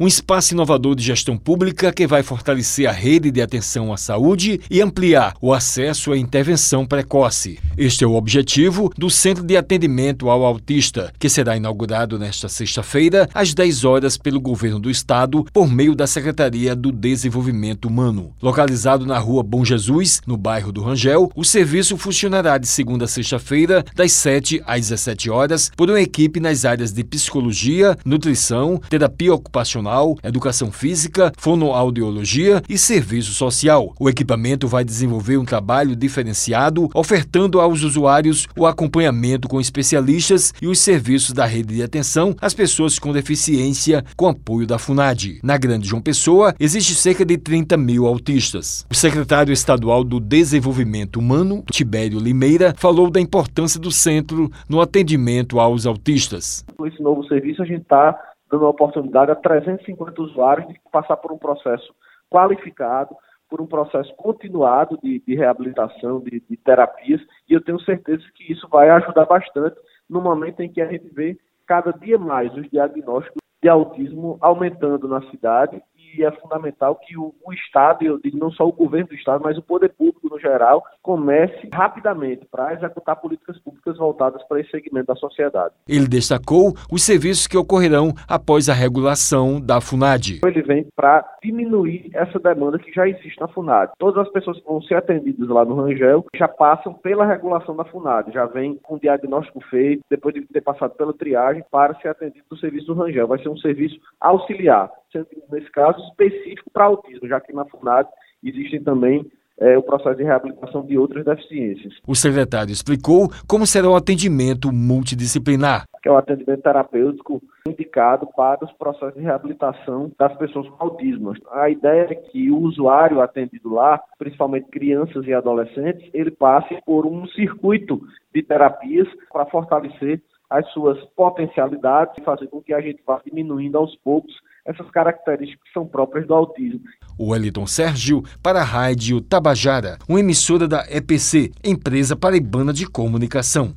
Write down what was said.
um espaço inovador de gestão pública que vai fortalecer a rede de atenção à saúde e ampliar o acesso à intervenção precoce. Este é o objetivo do Centro de Atendimento ao Autista, que será inaugurado nesta sexta-feira, às 10 horas, pelo governo do estado, por meio da Secretaria do Desenvolvimento Humano. Localizado na rua Bom Jesus, no bairro do Rangel, o serviço funcionará de segunda a sexta-feira, das 7 às 17 horas, por uma equipe nas áreas de psicologia, nutrição, terapia ocupacional, educação física, fonoaudiologia e serviço social. O equipamento vai desenvolver um trabalho diferenciado, ofertando aos usuários o acompanhamento com especialistas e os serviços da rede de atenção às pessoas com deficiência, com apoio da FUNAD. Na Grande João Pessoa, existe cerca de 30 mil autistas. O secretário estadual do Desenvolvimento Humano, Tibério Limeira, falou da importância do centro no atendimento aos autistas. Com esse novo serviço, a gente está dando a oportunidade a 350 usuários de passar por um processo qualificado, por um processo continuado de, de reabilitação, de, de, terapias, e eu tenho certeza que isso vai ajudar bastante no momento em que a gente vê cada dia mais os diagnósticos de autismo aumentando na cidade é fundamental que o, o Estado, eu digo não só o governo do Estado, mas o poder público no geral, comece rapidamente para executar políticas públicas voltadas para esse segmento da sociedade. Ele destacou os serviços que ocorrerão após a regulação da FUNAD. Ele vem para diminuir essa demanda que já existe na FUNAD. Todas as pessoas que vão ser atendidas lá no Rangel já passam pela regulação da FUNAD, já vem com diagnóstico feito, depois de ter passado pela triagem, para ser atendido no serviço do Rangel. Vai ser um serviço auxiliar, sendo nesse caso específico para autismo, já que na FUNAD existem também é, o processo de reabilitação de outras deficiências. O secretário explicou como será o atendimento multidisciplinar. Que é o atendimento terapêutico indicado para os processos de reabilitação das pessoas com autismo. A ideia é que o usuário atendido lá, principalmente crianças e adolescentes, ele passe por um circuito de terapias para fortalecer as suas potencialidades e fazer com que a gente vá diminuindo aos poucos essas características são próprias do autismo. O Wellington Sérgio para a Rádio Tabajara, uma emissora da EPC, Empresa Paraibana de Comunicação.